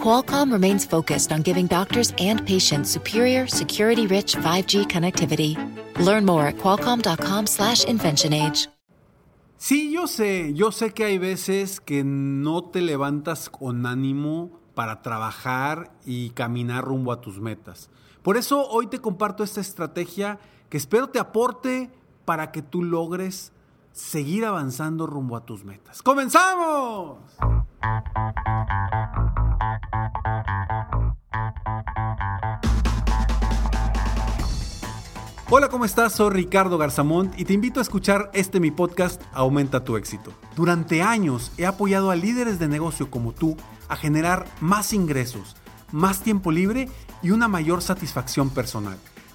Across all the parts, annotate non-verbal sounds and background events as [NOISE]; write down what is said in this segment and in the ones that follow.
Qualcomm remains focused on giving doctors and patients superior, security-rich 5G connectivity. Learn more at qualcomm.com/inventionage. Sí, yo sé, yo sé que hay veces que no te levantas con ánimo para trabajar y caminar rumbo a tus metas. Por eso hoy te comparto esta estrategia que espero te aporte para que tú logres seguir avanzando rumbo a tus metas. ¡Comenzamos! Hola, ¿cómo estás? Soy Ricardo Garzamont y te invito a escuchar este mi podcast Aumenta tu éxito. Durante años he apoyado a líderes de negocio como tú a generar más ingresos, más tiempo libre y una mayor satisfacción personal.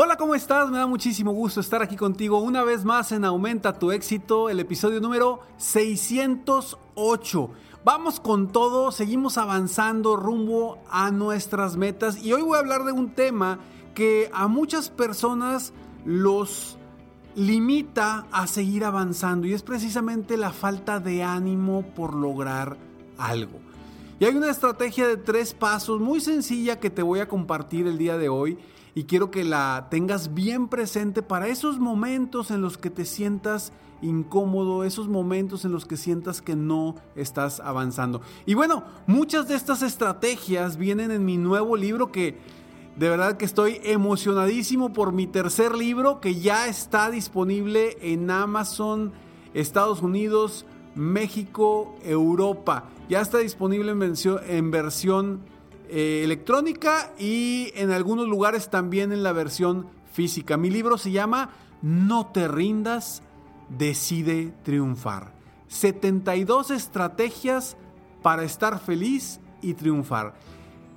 Hola, ¿cómo estás? Me da muchísimo gusto estar aquí contigo una vez más en Aumenta tu éxito, el episodio número 608. Vamos con todo, seguimos avanzando rumbo a nuestras metas y hoy voy a hablar de un tema que a muchas personas los limita a seguir avanzando y es precisamente la falta de ánimo por lograr algo. Y hay una estrategia de tres pasos muy sencilla que te voy a compartir el día de hoy y quiero que la tengas bien presente para esos momentos en los que te sientas incómodo, esos momentos en los que sientas que no estás avanzando. Y bueno, muchas de estas estrategias vienen en mi nuevo libro que de verdad que estoy emocionadísimo por mi tercer libro que ya está disponible en Amazon, Estados Unidos, México, Europa. Ya está disponible en versión, eh, electrónica y en algunos lugares también en la versión física. Mi libro se llama No te rindas, decide triunfar. 72 estrategias para estar feliz y triunfar.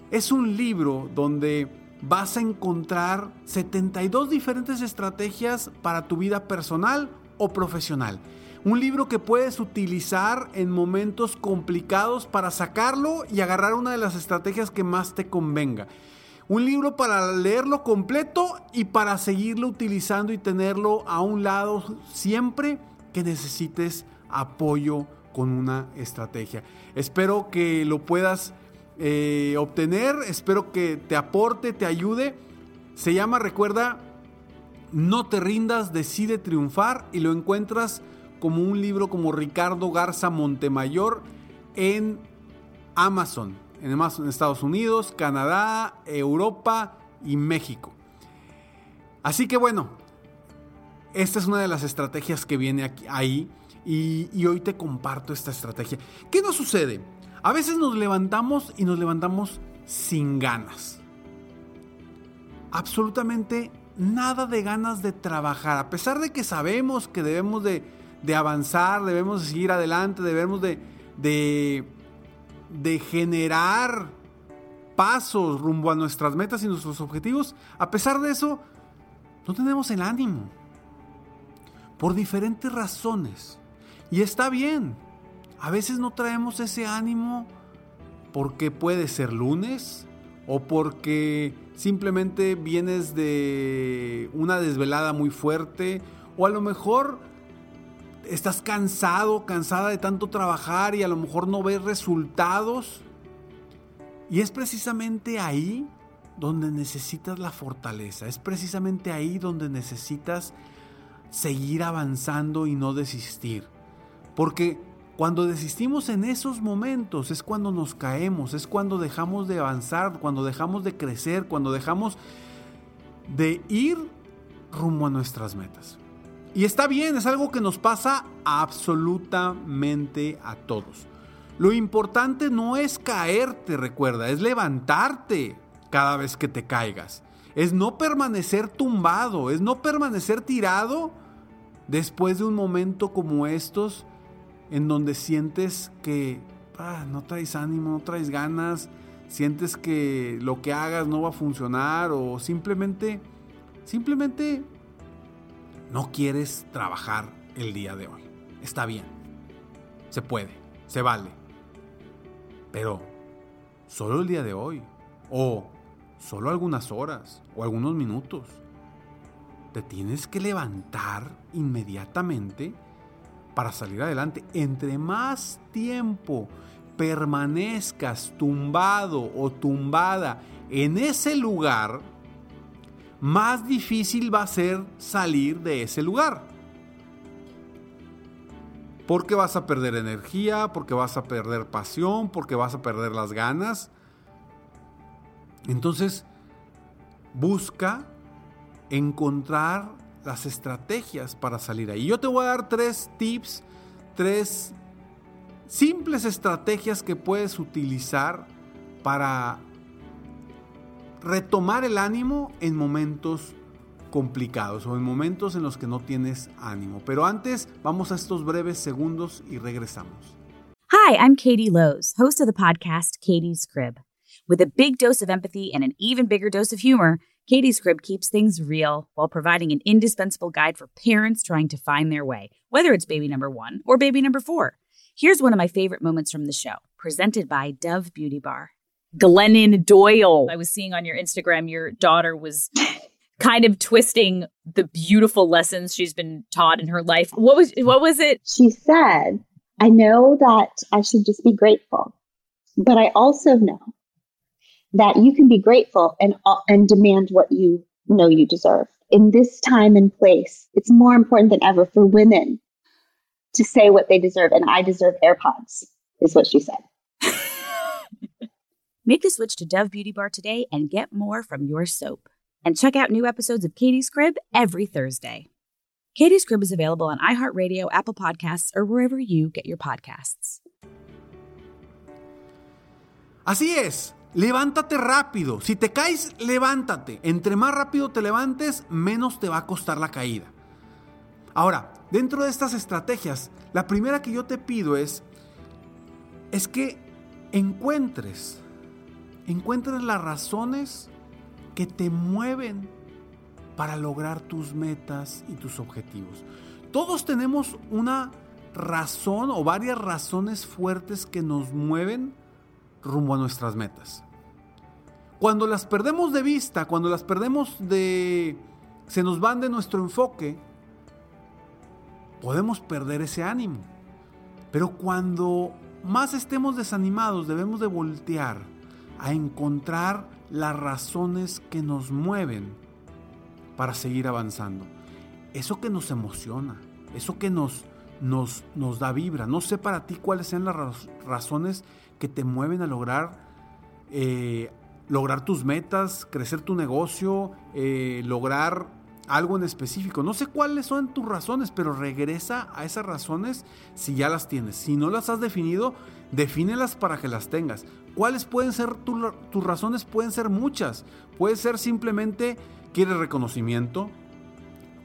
Es un libro donde vas a encontrar 72 diferentes estrategias para tu vida personal o profesional. Un libro que puedes utilizar en momentos complicados para sacarlo y agarrar una de las estrategias que más te convenga. Un libro para leerlo completo y para seguirlo utilizando y tenerlo a un lado siempre que necesites apoyo con una estrategia. Espero que lo puedas eh, obtener. Espero que te aporte, te ayude. Se llama, recuerda, No te rindas, decide triunfar y lo encuentras como un libro como Ricardo Garza Montemayor en Amazon, en Amazon, Estados Unidos, Canadá, Europa y México. Así que bueno, esta es una de las estrategias que viene aquí, ahí y, y hoy te comparto esta estrategia. ¿Qué nos sucede? A veces nos levantamos y nos levantamos sin ganas. Absolutamente nada de ganas de trabajar. A pesar de que sabemos que debemos de, avanzar, debemos de seguir adelante, debemos de, de, de generar pasos rumbo a nuestras metas y nuestros objetivos, a pesar de eso, no tenemos el ánimo. Por diferentes razones. Y está bien. A veces no traemos ese ánimo porque puede ser lunes o porque simplemente vienes de una desvelada muy fuerte o a lo mejor estás cansado, cansada de tanto trabajar y a lo mejor no ves resultados. Y es precisamente ahí donde necesitas la fortaleza, es precisamente ahí donde necesitas seguir avanzando y no desistir. Porque cuando desistimos en esos momentos es cuando nos caemos, es cuando dejamos de avanzar, cuando dejamos de crecer, cuando dejamos de ir rumbo a nuestras metas. Y está bien, es algo que nos pasa absolutamente a todos. Lo importante no es caerte, recuerda, es levantarte cada vez que te caigas. Es no permanecer tumbado, es no permanecer tirado después de un momento como estos en donde sientes que ah, no traes ánimo, no traes ganas, sientes que lo que hagas no va a funcionar o simplemente, simplemente no quieres trabajar el día de hoy. Está bien, se puede, se vale, pero solo el día de hoy o solo algunas horas o algunos minutos. Te tienes que levantar inmediatamente para salir adelante. Entre más tiempo permanezcas tumbado o tumbada en ese lugar, más difícil va a ser salir de ese lugar. Porque vas a perder energía, porque vas a perder pasión, porque vas a perder las ganas. Entonces, busca encontrar las estrategias para salir ahí. Yo te voy a dar tres tips, tres simples estrategias que puedes utilizar para retomar el ánimo en momentos complicados o en momentos en los que no tienes ánimo. Pero antes, vamos a estos breves segundos y regresamos. Hi, I'm Katie Lowe's, host of the podcast Katie's Crib. With a big dose of empathy and an even bigger dose of humor, Katie's Crib keeps things real while providing an indispensable guide for parents trying to find their way, whether it's baby number one or baby number four. Here's one of my favorite moments from the show, presented by Dove Beauty Bar. Glennon Doyle. I was seeing on your Instagram your daughter was kind of twisting the beautiful lessons she's been taught in her life. What was what was it? She said, "I know that I should just be grateful, but I also know that you can be grateful and uh, and demand what you know you deserve. In this time and place, it's more important than ever for women to say what they deserve and I deserve AirPods." Is what she said. Make the switch to Dove Beauty Bar today and get more from your soap. And check out new episodes of Katie's Crib every Thursday. Katie's Crib is available on iHeartRadio, Apple Podcasts, or wherever you get your podcasts. Así es, levántate rápido. Si te caes, levántate. Entre más rápido te levantes, menos te va a costar la caída. Ahora, dentro de estas estrategias, la primera que yo te pido es, es que encuentres encuentres las razones que te mueven para lograr tus metas y tus objetivos. Todos tenemos una razón o varias razones fuertes que nos mueven rumbo a nuestras metas. Cuando las perdemos de vista, cuando las perdemos de... se nos van de nuestro enfoque, podemos perder ese ánimo. Pero cuando más estemos desanimados, debemos de voltear a encontrar las razones que nos mueven para seguir avanzando. Eso que nos emociona, eso que nos, nos, nos da vibra. No sé para ti cuáles sean las razones que te mueven a lograr, eh, lograr tus metas, crecer tu negocio, eh, lograr algo en específico. No sé cuáles son tus razones, pero regresa a esas razones si ya las tienes. Si no las has definido, defínelas para que las tengas. ¿Cuáles pueden ser tus razones? Pueden ser muchas. Puede ser simplemente quieres reconocimiento.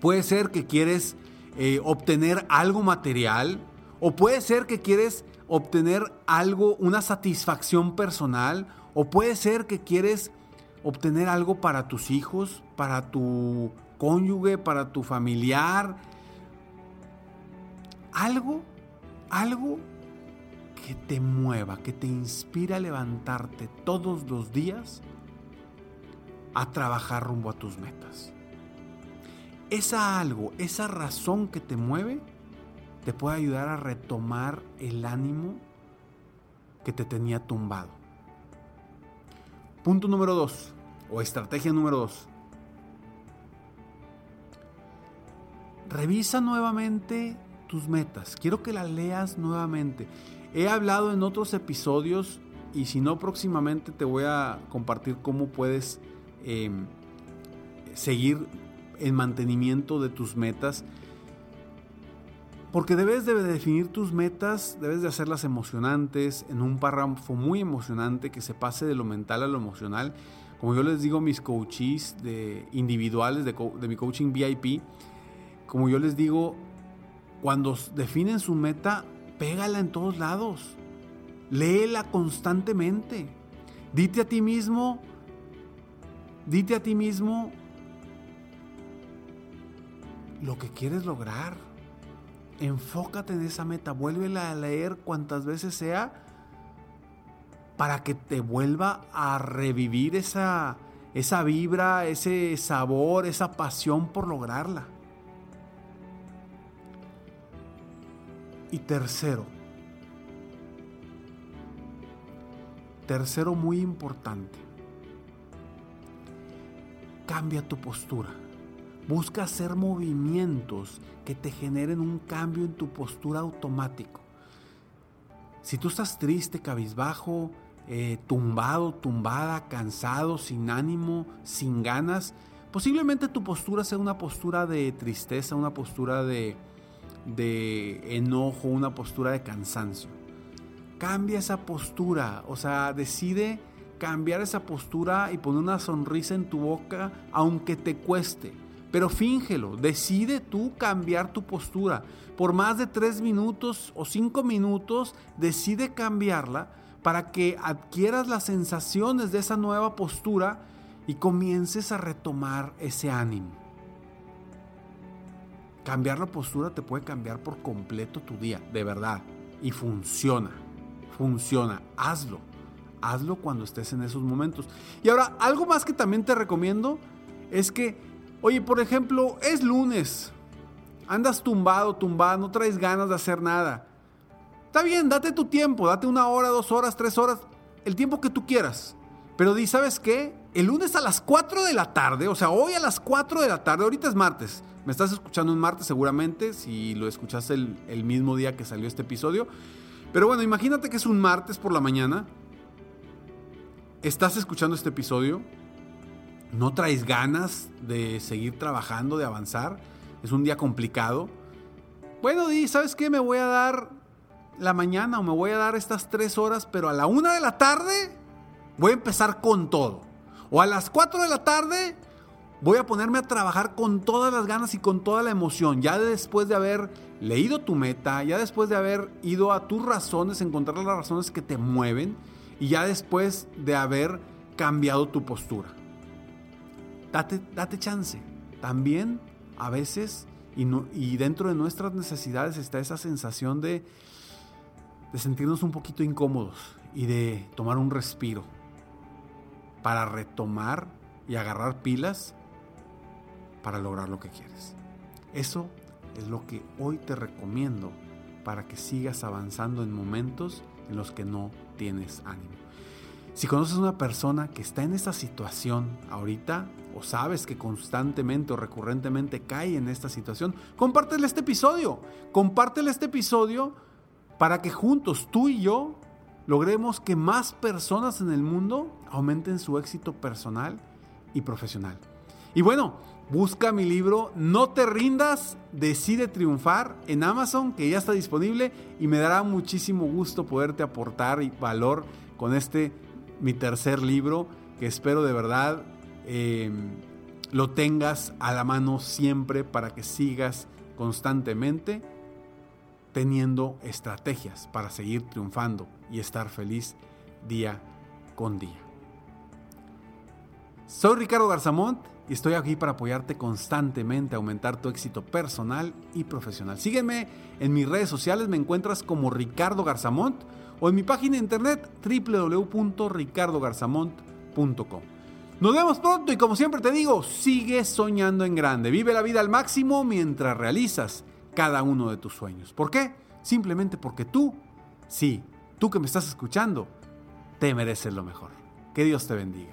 Puede ser que quieres eh, obtener algo material. O puede ser que quieres obtener algo, una satisfacción personal. O puede ser que quieres obtener algo para tus hijos, para tu cónyuge, para tu familiar. Algo, algo que te mueva, que te inspira a levantarte todos los días a trabajar rumbo a tus metas. Esa algo, esa razón que te mueve, te puede ayudar a retomar el ánimo que te tenía tumbado. Punto número dos, o estrategia número dos. Revisa nuevamente tus metas. Quiero que las leas nuevamente. He hablado en otros episodios y si no próximamente te voy a compartir cómo puedes em, seguir en mantenimiento de tus metas. Porque debes de definir tus metas, debes de hacerlas emocionantes, en un párrafo muy emocionante que se pase de lo mental a lo emocional. Como yo les digo mis coaches de individuales de mi coaching VIP, como yo les digo, cuando definen su meta, pégala en todos lados. Léela constantemente. Dite a ti mismo, dite a ti mismo lo que quieres lograr. Enfócate en esa meta, vuélvela a leer cuantas veces sea para que te vuelva a revivir esa, esa vibra, ese sabor, esa pasión por lograrla. Y tercero, tercero muy importante, cambia tu postura. Busca hacer movimientos que te generen un cambio en tu postura automático. Si tú estás triste, cabizbajo, eh, tumbado, tumbada, cansado, sin ánimo, sin ganas, posiblemente tu postura sea una postura de tristeza, una postura de, de enojo, una postura de cansancio. Cambia esa postura, o sea, decide cambiar esa postura y poner una sonrisa en tu boca, aunque te cueste. Pero fíngelo, decide tú cambiar tu postura. Por más de tres minutos o cinco minutos, decide cambiarla para que adquieras las sensaciones de esa nueva postura y comiences a retomar ese ánimo. Cambiar la postura te puede cambiar por completo tu día, de verdad. Y funciona, funciona, hazlo. Hazlo cuando estés en esos momentos. Y ahora, algo más que también te recomiendo es que, oye, por ejemplo, es lunes, andas tumbado, tumbado, no traes ganas de hacer nada. Está bien, date tu tiempo, date una hora, dos horas, tres horas, el tiempo que tú quieras. Pero di, ¿sabes qué? El lunes a las 4 de la tarde, o sea, hoy a las 4 de la tarde, ahorita es martes, me estás escuchando un martes seguramente, si lo escuchaste el, el mismo día que salió este episodio. Pero bueno, imagínate que es un martes por la mañana, estás escuchando este episodio, no traes ganas de seguir trabajando, de avanzar, es un día complicado. Bueno, di, ¿sabes qué? Me voy a dar la mañana o me voy a dar estas tres horas, pero a la una de la tarde voy a empezar con todo. O a las 4 de la tarde voy a ponerme a trabajar con todas las ganas y con toda la emoción. Ya después de haber leído tu meta, ya después de haber ido a tus razones, encontrar las razones que te mueven y ya después de haber cambiado tu postura. Date, chance. También a veces y, y, dentro de nuestras necesidades está esa sensación de, de sentirnos un poquito incómodos y de tomar un respiro para retomar y agarrar pilas para lograr lo que quieres. Eso es lo que hoy te recomiendo para que sigas avanzando en momentos en los que no tienes ánimo. Si conoces una persona que está en esta situación ahorita o sabes que constantemente o recurrentemente cae en esta situación, compártele este episodio. Compártele este episodio para que juntos tú y yo logremos que más personas en el mundo aumenten su éxito personal y profesional. Y bueno, busca mi libro No te rindas, decide triunfar en Amazon, que ya está disponible y me dará muchísimo gusto poderte aportar valor con este, mi tercer libro, que espero de verdad eh, lo tengas a la mano siempre para que sigas constantemente teniendo estrategias para seguir triunfando y estar feliz día con día. Soy Ricardo Garzamont y estoy aquí para apoyarte constantemente a aumentar tu éxito personal y profesional. Sígueme en mis redes sociales, me encuentras como Ricardo Garzamont o en mi página de internet www.ricardogarzamont.com. Nos vemos pronto y como siempre te digo, sigue soñando en grande, vive la vida al máximo mientras realizas cada uno de tus sueños. ¿Por qué? Simplemente porque tú, sí, tú que me estás escuchando, te mereces lo mejor. Que Dios te bendiga.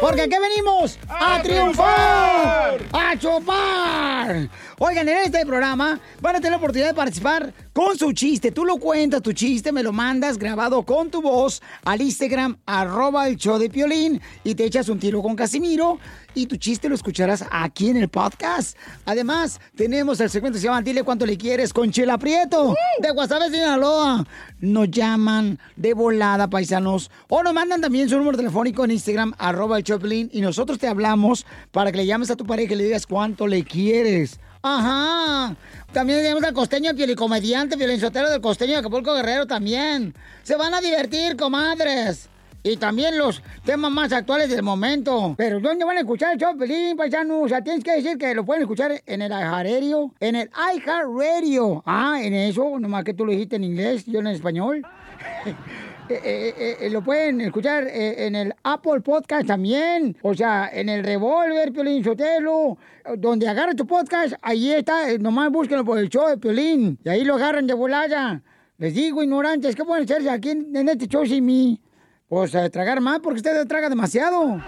Porque aquí venimos a, triunfar, a chupar. Oigan, en este programa van a tener la oportunidad de participar con su chiste. Tú lo cuentas, tu chiste, me lo mandas grabado con tu voz al Instagram, arroba el show de Piolín, y te echas un tiro con Casimiro y tu chiste lo escucharás aquí en el podcast. Además, tenemos el segmento que se llama Dile cuánto le quieres con Chela Prieto de Guasave, Sinaloa. Nos llaman de volada, paisanos. O nos mandan también su número telefónico en Instagram, arroba el Choplin, y nosotros te hablamos para que le llames a tu pareja y le digas cuánto le quieres. Ajá. También tenemos al costeño pielicomediante, violinsotero del costeño de Acapulco Guerrero también. Se van a divertir, comadres. Y también los temas más actuales del momento. Pero ¿dónde van a escuchar el show, Pelín, paisano? O sea, tienes que decir que lo pueden escuchar en el iHeartRadio. En el iHeartRadio. Ah, en eso, nomás que tú lo dijiste en inglés, yo en español. [LAUGHS] Eh, eh, eh, lo pueden escuchar en el Apple Podcast también. O sea, en el Revolver, Piolín Sotelo. Donde agarra tu podcast, ahí está. Nomás búsquenlo por el show de Piolín. Y ahí lo agarran de volada. Les digo, ignorantes, ¿qué pueden hacerse aquí en, en este show sin mí? Pues a tragar más porque usted traga demasiado.